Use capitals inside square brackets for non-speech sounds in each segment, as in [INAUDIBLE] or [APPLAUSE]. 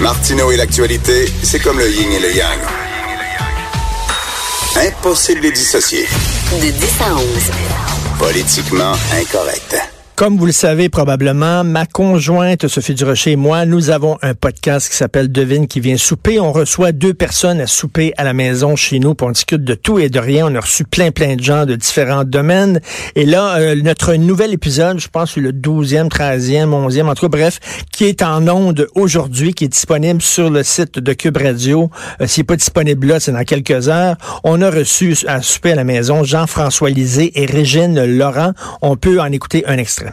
Martineau et l'actualité, c'est comme le yin et le yang. Impossible de les dissocier. De 10 à 11. Politiquement incorrect. Comme vous le savez probablement, ma conjointe Sophie Durocher et moi, nous avons un podcast qui s'appelle Devine qui vient souper. On reçoit deux personnes à souper à la maison chez nous, pour on discute de tout et de rien. On a reçu plein plein de gens de différents domaines. Et là, euh, notre nouvel épisode, je pense le 12e, 13e, 11e, en tout bref, qui est en onde aujourd'hui, qui est disponible sur le site de Cube Radio. Euh, S'il n'est pas disponible là, c'est dans quelques heures. On a reçu à souper à la maison Jean-François Lisée et Régine Laurent. On peut en écouter un extrait.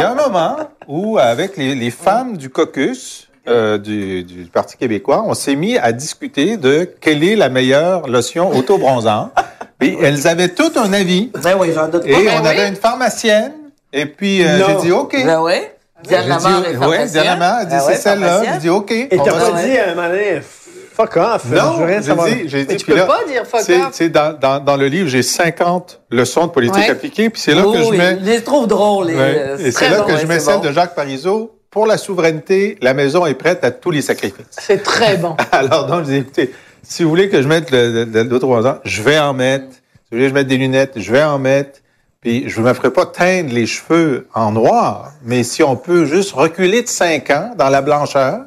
Il y a un moment où, avec les, les femmes du caucus euh, du, du Parti québécois, on s'est mis à discuter de quelle est la meilleure lotion auto-bronzante. [LAUGHS] Puis elles avaient tout un avis. Ben oui, j'en doute pas. Et Ben on oui. avait une pharmacienne. Et puis euh, j'ai dit OK. Ben oui. Diane J'ai Lamar dit, est ouais, pharmacienne. Diane Lamar a dit Ben c'est ouais, celle-là. J'ai dit OK. Et t'as pas dit à un moment donné, fuck off, je Non, veux rien savoir. dit, j'ai dit, Mais tu peux là, pas dire fuck c'est- off. c'est dans, dans, dans le livre, j'ai 50 leçons de politique Ouais. appliquée, puis c'est là Oh, que je mets... Je les trouve drôles. et, Ouais. euh, Et c'est là bon, que je mets celle bon. de Jacques Parizeau. Pour la souveraineté, la maison est prête à tous les sacrifices. C'est très bon. [LAUGHS] Alors, donc, je dis, écoutez, si vous voulez que je mette le- le- l'autre ans, je vais en mettre. Si vous voulez que je mette des lunettes, je vais en mettre. Puis, je ne me ferai pas teindre les cheveux en noir, mais si on peut juste reculer de 5 ans dans la blancheur,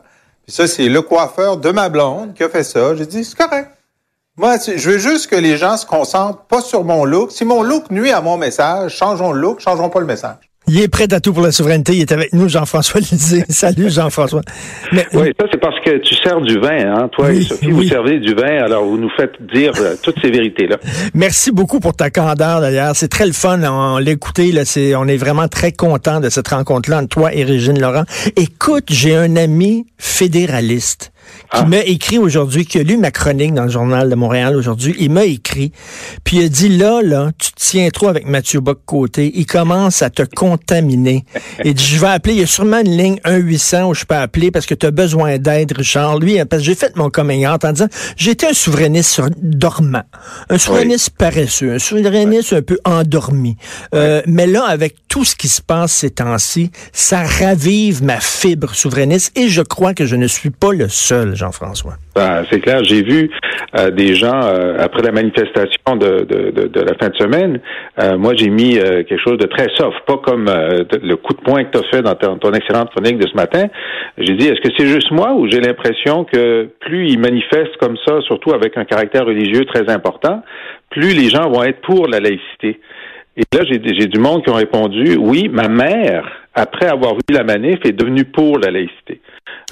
ça, c'est le coiffeur de ma blonde qui a fait ça. J'ai dit, c'est correct. Moi, je veux juste que les gens se concentrent pas sur mon look. Si mon look nuit à mon message, changeons le look, changeons pas le message. Il est prêt à tout pour la souveraineté. Il est avec nous, Jean-François [LAUGHS] Lisée. Salut, Jean-François. Mais, Oui, ça c'est parce que tu sers du vin, hein. Toi Oui, et Sophie, oui. vous servez du vin, alors vous nous faites dire euh, toutes ces vérités-là. Merci beaucoup pour ta candeur, d'ailleurs. C'est très le fun. On écouté, là. C'est, on est vraiment très content de cette rencontre-là entre toi et Régine Laurent. Écoute, j'ai un ami fédéraliste qui Ah. m'a écrit aujourd'hui, qui a lu ma chronique dans le journal de Montréal aujourd'hui. Il m'a écrit, puis il a dit, là, là, tu te tiens trop avec Mathieu Bock-Côté. Il commence à te contaminer. [LAUGHS] Il dit, je vais appeler, il y a sûrement une ligne 1-800 où je peux appeler parce que tu as besoin d'aide, Richard. Lui, parce que j'ai fait mon coming out en disant, j'étais un souverainiste dormant, un souverainiste paresseux, un souverainiste un peu endormi. Euh, mais là, avec tout ce qui se passe ces temps-ci, ça ravive ma fibre souverainiste et je crois que je ne suis pas le seul, Jean-François. Ben, c'est clair, j'ai vu euh, des gens, euh, après la manifestation de, la fin de semaine, euh, moi j'ai mis quelque chose de très soft, pas comme le coup de poing que tu as fait dans ton, ton excellente chronique de ce matin. J'ai dit, est-ce que c'est juste moi ou j'ai l'impression que plus ils manifestent comme ça, surtout avec un caractère religieux très important, plus les gens vont être pour la laïcité. Et là, j'ai j'ai du monde qui ont répondu, oui, ma mère, après avoir vu la manif, est devenue pour la laïcité.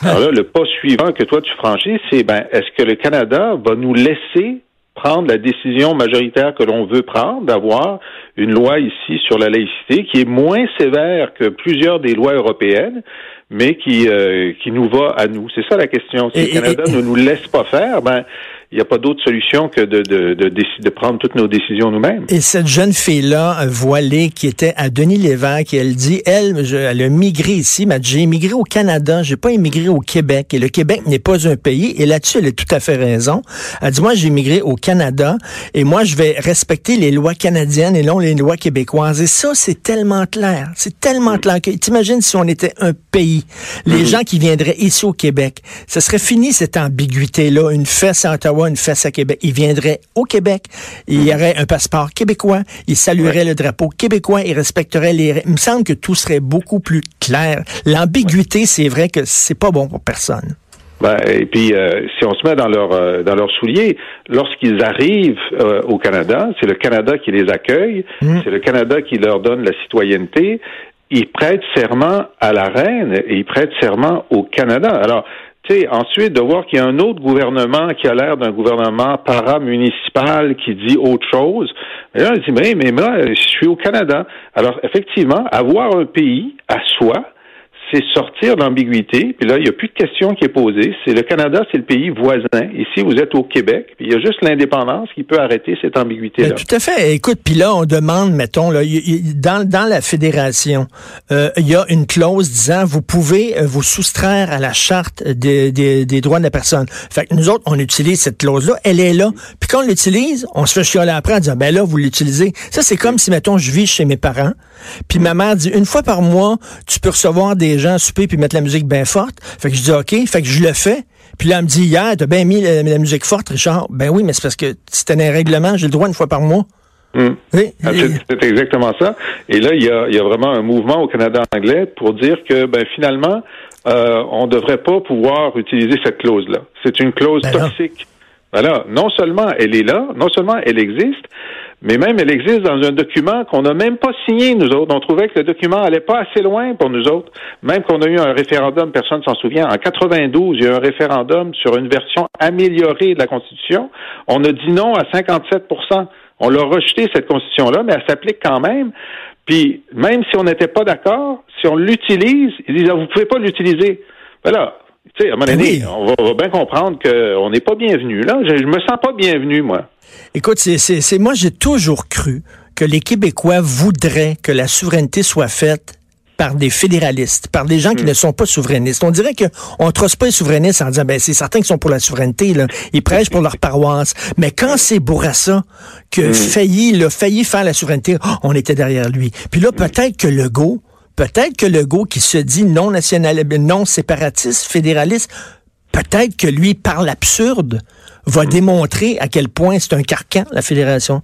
Alors là, le pas suivant que toi tu franchis, c'est ben, est-ce que le Canada va nous laisser prendre la décision majoritaire que l'on veut prendre, d'avoir une loi ici sur la laïcité qui est moins sévère que plusieurs des lois européennes, mais qui euh, qui nous va à nous? C'est ça la question. Si Et- le Canada et- ne nous laisse pas faire, ben il n'y a pas d'autre solution que de, de, de, de prendre toutes nos décisions nous-mêmes. Et cette jeune fille-là, euh, voilée, qui était à Denis Lévesque, elle dit, elle, je- elle a migré ici, mais j'ai immigré au Canada, j'ai pas immigré au Québec. Et le Québec n'est pas un pays. Et là-dessus, elle a tout à fait raison. Elle dit, moi, j'ai immigré au Canada et moi, je vais respecter les lois canadiennes et non les lois québécoises. Et ça, c'est tellement clair. C'est tellement clair que, t'imagines si on était un pays, les gens qui viendraient ici au Québec, ce serait fini cette ambiguïté-là, une fesse à Ottawa, une fesse à Québec. Ils viendraient au Québec, il y aurait un passeport québécois, ils salueraient le drapeau québécois, ils respecteraient les... Il me semble que tout serait beaucoup plus clair. L'ambiguïté, c'est vrai que c'est pas bon pour personne. Ben, et puis, euh, si on se met dans leur euh, dans leurs souliers, lorsqu'ils arrivent euh, au Canada, c'est le Canada qui les accueille, c'est le Canada qui leur donne la citoyenneté. Ils prêtent serment à la reine et ils prêtent serment au Canada. Alors, ensuite de voir qu'il y a un autre gouvernement qui a l'air d'un gouvernement paramunicipal qui dit autre chose. Mais là, on dit, mais, mais moi, je suis au Canada. Alors, effectivement, avoir un pays à soi, c'est sortir l'ambiguïté. Puis là, il n'y a plus de question qui est posée. C'est le Canada, c'est le pays voisin. Ici, vous êtes au Québec. Puis il y a juste l'indépendance qui peut arrêter cette ambiguïté-là. Ben, tout à fait. Écoute, puis là, on demande, mettons, là, dans, dans la fédération, euh, il y a une clause disant vous pouvez euh, vous soustraire à la charte des, des, des droits de la personne. Fait que nous autres, on utilise cette clause-là, elle est là. Puis quand on l'utilise, on se fait chialer après en disant ben là, vous l'utilisez. Ça, c'est comme si, mettons, je vis chez mes parents, puis ma mère dit une fois par mois, tu peux recevoir des gens souper puis mettre la musique bien forte. Fait que je dis OK, fait que je le fais. Puis là, elle me dit hier, t'as bien mis la, musique forte, Richard. Ben oui, mais c'est parce que c'était un règlement, j'ai le droit une fois par mois. Hmm. Ah, c'est exactement ça. Et là, il y a, y a, vraiment un mouvement au Canada anglais pour dire que ben finalement, euh, on ne devrait pas pouvoir utiliser cette clause-là. C'est une clause ben toxique. Voilà. Non seulement elle est là, non seulement elle existe, mais même elle existe dans un document qu'on n'a même pas signé, nous autres. On trouvait que le document allait pas assez loin pour nous autres. Même qu'on a eu un référendum, personne s'en souvient. En 92, il y a eu un référendum sur une version améliorée de la Constitution. On a dit non à 57% On l'a rejeté, cette Constitution-là, mais elle s'applique quand même. Puis, même si on n'était pas d'accord, si on l'utilise, ils disent, ah, vous pouvez pas l'utiliser. Voilà. Tu sais, à un moment ben on, va, bien comprendre qu'on n'est pas bienvenu. Là, je, je me sens pas bienvenu, moi. Écoute, c'est moi, j'ai toujours cru que les Québécois voudraient que la souveraineté soit faite par des fédéralistes, par des gens qui hmm. ne sont pas souverainistes. On dirait qu'on ne trosse pas les souverainistes en disant, ben c'est certains qui sont pour la souveraineté, là. ils prêchent pour leur paroisse. Mais quand c'est Bourassa que hmm. failli, là, failli faire la souveraineté, oh, on était derrière lui. Puis là, hmm. peut-être que Legault, peut-être que Legault qui se dit non national, non séparatiste, fédéraliste, peut-être que lui, par l'absurde, va démontrer à quel point c'est un carcan, la fédération.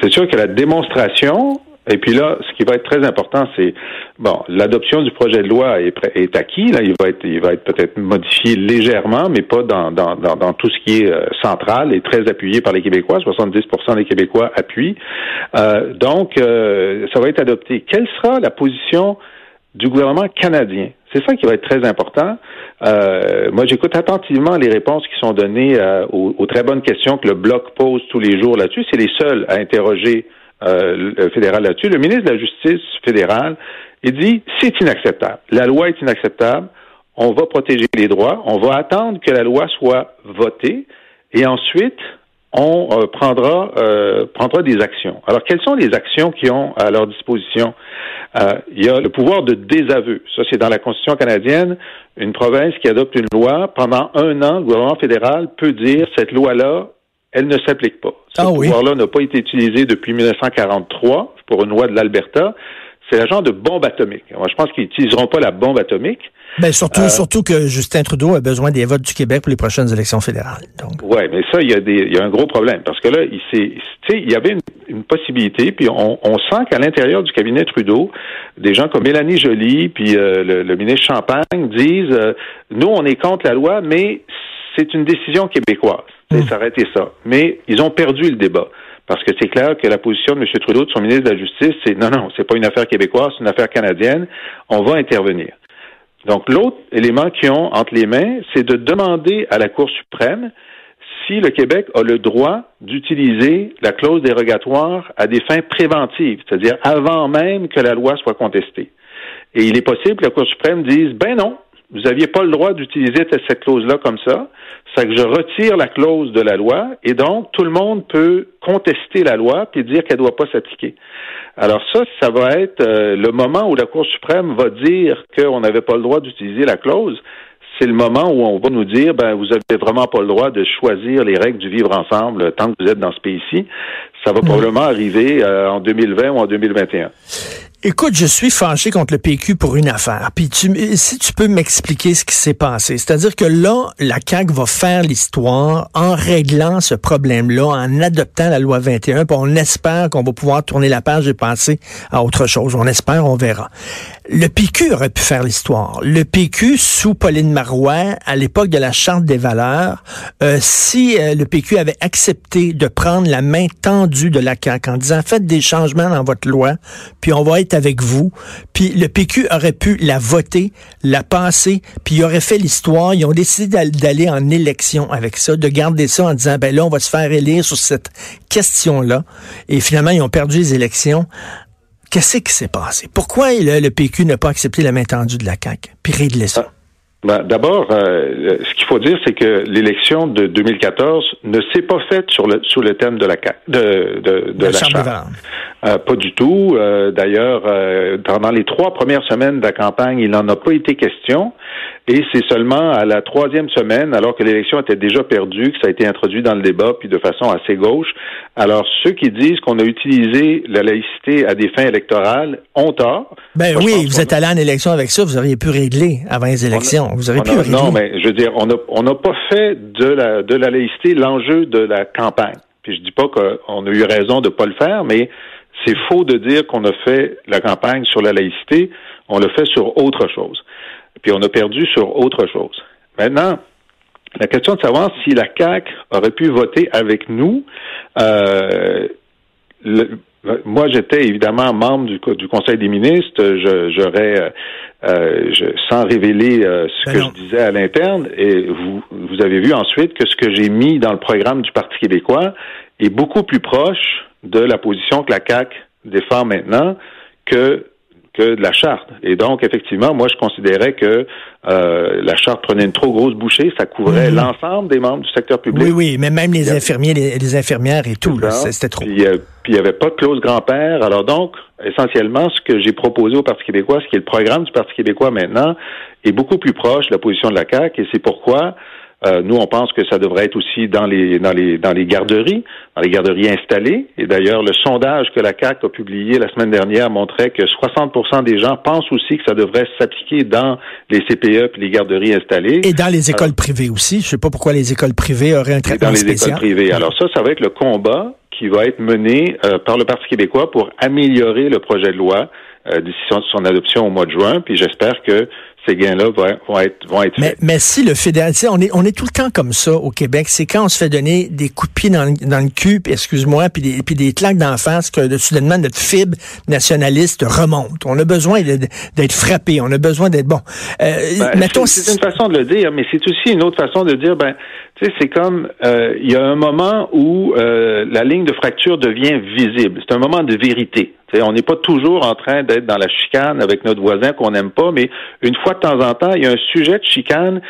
C'est sûr que la démonstration, et puis là, ce qui va être très important, c'est bon, l'adoption du projet de loi est, acquis. Là, il va être, il va être peut-être modifié légèrement, mais pas dans, dans, dans, tout ce qui est euh, central et très appuyé par les Québécois. 70% des Québécois appuient. Euh, donc, euh, ça va être adopté. Quelle sera la position du gouvernement canadien? C'est ça qui va être très important. Euh, moi, j'écoute attentivement les réponses qui sont données aux, aux, très bonnes questions que le bloc pose tous les jours là-dessus. C'est les seuls à interroger euh, fédéral là-dessus. Le ministre de la Justice fédéral, il dit c'est inacceptable. La loi est inacceptable. On va protéger les droits. On va attendre que la loi soit votée et ensuite on euh, prendra euh, prendra des actions. Alors quelles sont les actions qui ont à leur disposition? Il y a le pouvoir de désaveu. Ça c'est dans la Constitution canadienne. Une province qui adopte une loi pendant un an, le gouvernement fédéral peut dire cette loi là elle ne s'applique pas. Ce ah pouvoir-là n'a pas été utilisé depuis 1943 pour une loi de l'Alberta. C'est l'agent de bombe atomique. Moi, je pense qu'ils n'utiliseront pas la bombe atomique. Ben surtout, euh, surtout que Justin Trudeau a besoin des votes du Québec pour les prochaines élections fédérales. Oui, mais ça, il y, a des, il y a un gros problème. Parce que là, il, il y avait une, possibilité, puis on, on sent qu'à l'intérieur du cabinet Trudeau, des gens comme Mélanie Joly, puis euh, le, ministre Champagne disent euh, Nous, on est contre la loi, mais c'est une décision québécoise. Mmh. s'arrêter ça. Mais ils ont perdu le débat. Parce que c'est clair que la position de M. Trudeau, de son ministre de la Justice, c'est non, non, c'est pas une affaire québécoise, c'est une affaire canadienne. On va intervenir. Donc, l'autre élément qu'ils ont entre les mains, c'est de demander à la Cour suprême si le Québec a le droit d'utiliser la clause dérogatoire à des fins préventives, c'est-à-dire avant même que la loi soit contestée. Et il est possible que la Cour suprême dise, ben non, vous n'aviez pas le droit d'utiliser cette clause-là comme ça. C'est que je retire la clause de la loi et donc tout le monde peut contester la loi puis dire qu'elle ne doit pas s'appliquer. Alors ça, ça va être euh, le moment où la Cour suprême va dire qu'on n'avait pas le droit d'utiliser la clause. C'est le moment où on va nous dire, ben vous avez vraiment pas le droit de choisir les règles du vivre ensemble tant que vous êtes dans ce pays-ci. Ça va mmh. probablement arriver euh, en 2020 ou en 2021. Écoute, je suis fâché contre le PQ pour une affaire. Puis si tu peux m'expliquer ce qui s'est passé. C'est-à-dire que là, la CAQ va faire l'histoire en réglant ce problème-là, en adoptant la loi 21. Puis on espère qu'on va pouvoir tourner la page et passer à autre chose. On espère, on verra. Le PQ aurait pu faire l'histoire. Le PQ, sous Pauline Marois, à l'époque de la Charte des valeurs, euh, si euh, le PQ avait accepté de prendre la main tendue de la CAQ en disant faites des changements dans votre loi, puis on va être avec vous, puis le PQ aurait pu la voter, la passer, puis il aurait fait l'histoire. Ils ont décidé d'aller en élection avec ça, de garder ça en disant ben là on va se faire élire sur cette question-là. Et finalement ils ont perdu les élections. Qu'est-ce qui s'est passé? Pourquoi le, PQ n'a pas accepté la main tendue de la CAQ, puis régler ça? Ben, D'abord, euh, ce qu'il faut dire, c'est que l'élection de 2014 ne s'est pas faite sur le, sous le thème de la de, de, de, la, Charte. Euh, pas du tout. Euh, d'ailleurs, pendant les trois premières semaines de la campagne, il n'en a pas été question. Et c'est seulement à la troisième semaine, alors que l'élection était déjà perdue, que ça a été introduit dans le débat, puis de façon assez gauche. Alors, ceux qui disent qu'on a utilisé la laïcité à des fins électorales ont tort. Ben oui, vous êtes allé en élection avec ça, vous auriez pu régler avant les élections. vous auriez pu régler. Non, mais je veux dire, on n'a pas fait de la, de la laïcité l'enjeu de la campagne. Puis je dis pas qu'on a eu raison de pas le faire, mais c'est faux de dire qu'on a fait la campagne sur la laïcité. On l'a fait sur autre chose. Puis on a perdu sur autre chose. Maintenant, la question de savoir si la CAC aurait pu voter avec nous, euh, moi, j'étais évidemment membre du, du Conseil des ministres. J'aurais, euh, euh sans révéler euh, ce ben que je disais à l'interne, et vous, vous avez vu ensuite que ce que j'ai mis dans le programme du Parti québécois est beaucoup plus proche de la position que la CAC défend maintenant que que de la charte. Et donc, effectivement, moi, je considérais que euh, la charte prenait une trop grosse bouchée, ça couvrait mhm. l'ensemble des membres du secteur public. Oui, oui, mais même les infirmiers, les, infirmières et tout, c'était trop. Euh, puis, il n'y avait pas de clause grand-père. Alors donc, essentiellement, ce que j'ai proposé au Parti québécois, ce qui est le programme du Parti québécois maintenant, est beaucoup plus proche de la position de la CAQ, et c'est pourquoi euh, nous, on pense que ça devrait être aussi dans les dans les dans les garderies, dans les garderies installées. Et d'ailleurs, le sondage que la CAC a publié la semaine dernière montrait que 60% des gens pensent aussi que ça devrait s'appliquer dans les CPE et les garderies installées. Et dans les écoles privées aussi. Je sais pas pourquoi les écoles privées auraient un traitement spécial. Dans les écoles privées. Alors ça, ça va être le combat qui va être mené euh, par le Parti québécois pour améliorer le projet de loi euh, d'ici son adoption au mois de juin. Puis j'espère que ces gains-là vont, être, vont être mais, faits. Mais si le fédéral, on est, on est tout le temps comme ça au Québec. C'est quand on se fait donner des coups de pied dans, dans le cul, excuse-moi, puis des, puis des claques d'en face que soudainement notre fibre nationaliste remonte. On a besoin d'être frappé. On a besoin d'être bon. Euh, ben, c'est une façon de le dire, mais c'est aussi une autre façon de dire, ben, tu sais, c'est comme euh, il y a un moment où euh, la ligne de fracture devient visible. C'est un moment de vérité. sais, on n'est pas toujours en train d'être dans la chicane avec notre voisin qu'on n'aime pas, mais une fois de temps en temps, il y a un sujet de chicane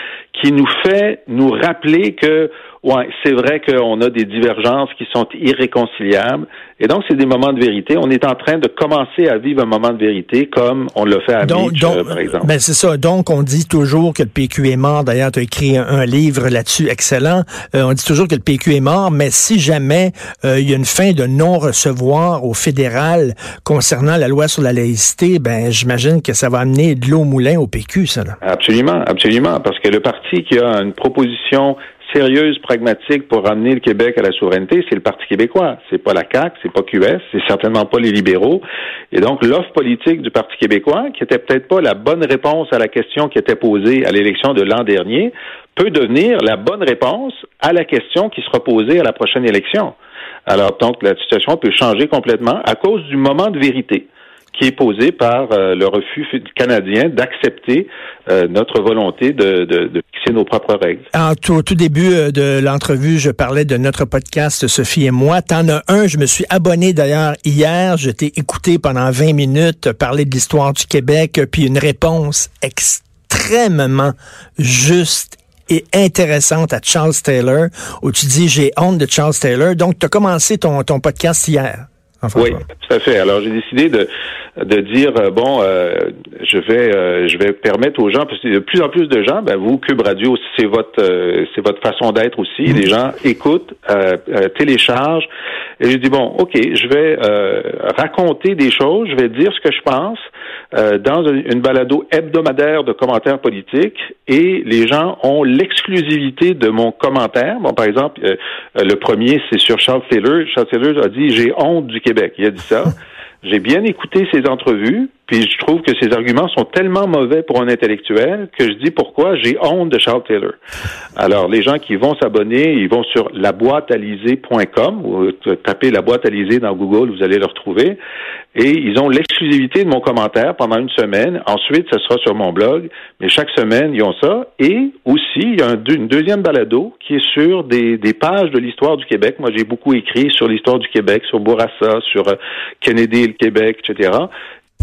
qui nous fait nous rappeler que Ouais, c'est vrai qu'on a des divergences qui sont irréconciliables. Et donc, c'est des moments de vérité. On est en train de commencer à vivre un moment de vérité comme on le fait à donc, euh, par exemple. Ben c'est ça. Donc, on dit toujours que le PQ est mort. D'ailleurs, tu as écrit un, livre là-dessus excellent. Euh, on dit toujours que le PQ est mort, mais si jamais euh, il y a une fin de non-recevoir au fédéral concernant la loi sur la laïcité, ben j'imagine que ça va amener de l'eau au moulin au PQ, ça. Là. Absolument, absolument. Parce que le parti qui a une proposition sérieuse, pragmatique pour ramener le Québec à la souveraineté, c'est le Parti québécois. C'est pas la CAQ, c'est pas QS, c'est certainement pas les libéraux. Et donc, l'offre politique du Parti québécois, qui était peut-être pas la bonne réponse à la question qui était posée à l'élection de l'an dernier, peut devenir la bonne réponse à la question qui sera posée à la prochaine élection. Alors, donc, la situation peut changer complètement à cause du moment de vérité qui est posé par euh, le refus canadien d'accepter euh, notre volonté de, de, fixer nos propres règles. En tout, au tout début euh, de l'entrevue, je parlais de notre podcast Sophie et moi. T'en as un, je me suis abonné d'ailleurs hier. Je t'ai écouté pendant 20 minutes parler de l'histoire du Québec, puis une réponse extrêmement juste et intéressante à Charles Taylor, où tu dis j'ai honte de Charles Taylor. Donc, tu as commencé ton, ton podcast hier. Oui, tout à fait. Alors, j'ai décidé de, de dire euh, bon, euh, je vais euh, je vais permettre aux gens parce que de plus en plus de gens, ben vous Cube Radio, c'est votre c'est votre façon d'être aussi. Mm. Les gens écoutent, téléchargent. Et je dis bon, ok, je vais raconter des choses, je vais dire ce que je pense dans une balado hebdomadaire de commentaires politiques et les gens ont l'exclusivité de mon commentaire. Bon, par exemple, le premier c'est sur Charles Taylor. Charles Taylor a dit j'ai honte du Québec. Il a dit ça. [LAUGHS] J'ai bien écouté ses entrevues, puis je trouve que ses arguments sont tellement mauvais pour un intellectuel que je dis pourquoi j'ai honte de Charles Taylor. Alors, les gens qui vont s'abonner, ils vont sur laboîtealisée.com ou tapez la boîte dans Google, vous allez le retrouver. Et ils ont l'exclusivité de mon commentaire pendant une semaine. Ensuite, ce sera sur mon blog. Mais chaque semaine, ils ont ça. Et aussi, il y a une deuxième balado qui est sur des, des pages de l'histoire du Québec. Moi, j'ai beaucoup écrit sur l'histoire du Québec, sur Bourassa, sur euh, Kennedy et le Québec, etc.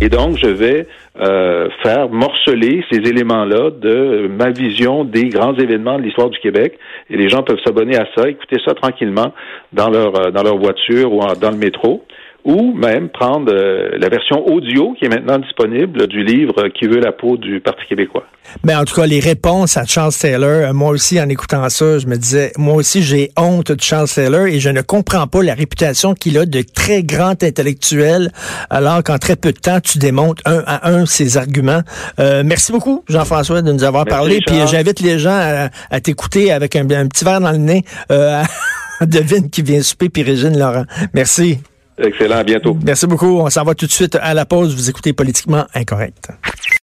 Et donc, je vais euh, faire morceler ces éléments-là de ma vision des grands événements de l'histoire du Québec. Et les gens peuvent s'abonner à ça, écouter ça tranquillement dans leur euh, dans leur voiture ou dans le métro ou même prendre euh, la version audio qui est maintenant disponible du livre Qui veut la peau du Parti québécois. Mais en tout cas, les réponses à Charles Taylor, euh, moi aussi, en écoutant ça, je me disais, moi aussi, j'ai honte de Charles Taylor et je ne comprends pas la réputation qu'il a de très grand intellectuel, alors qu'en très peu de temps, tu démontes un à un ses arguments. Euh, merci beaucoup, Jean-François, de nous avoir parlé. Puis j'invite les gens à, t'écouter avec un, petit verre dans le nez. Euh, [LAUGHS] devine qui vient souper, puis Régine Laurent. Merci. Excellent, à bientôt. Merci beaucoup. On s'en va tout de suite à la pause. Vous écoutez Politiquement Incorrect.